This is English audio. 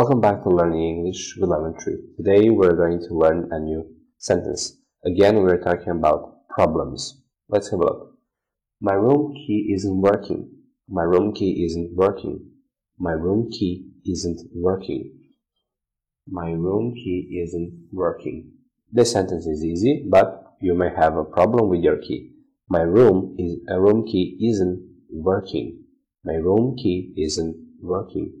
Welcome back to Learning English with Lemon Tree. Today we're going to learn a new sentence. Again, we're talking about problems. Let's have a look. My room key isn't working. My room key isn't working. My room key isn't working. My room key isn't working. This sentence is easy, but you may have a problem with your key. My room is a room key isn't working. My room key isn't working.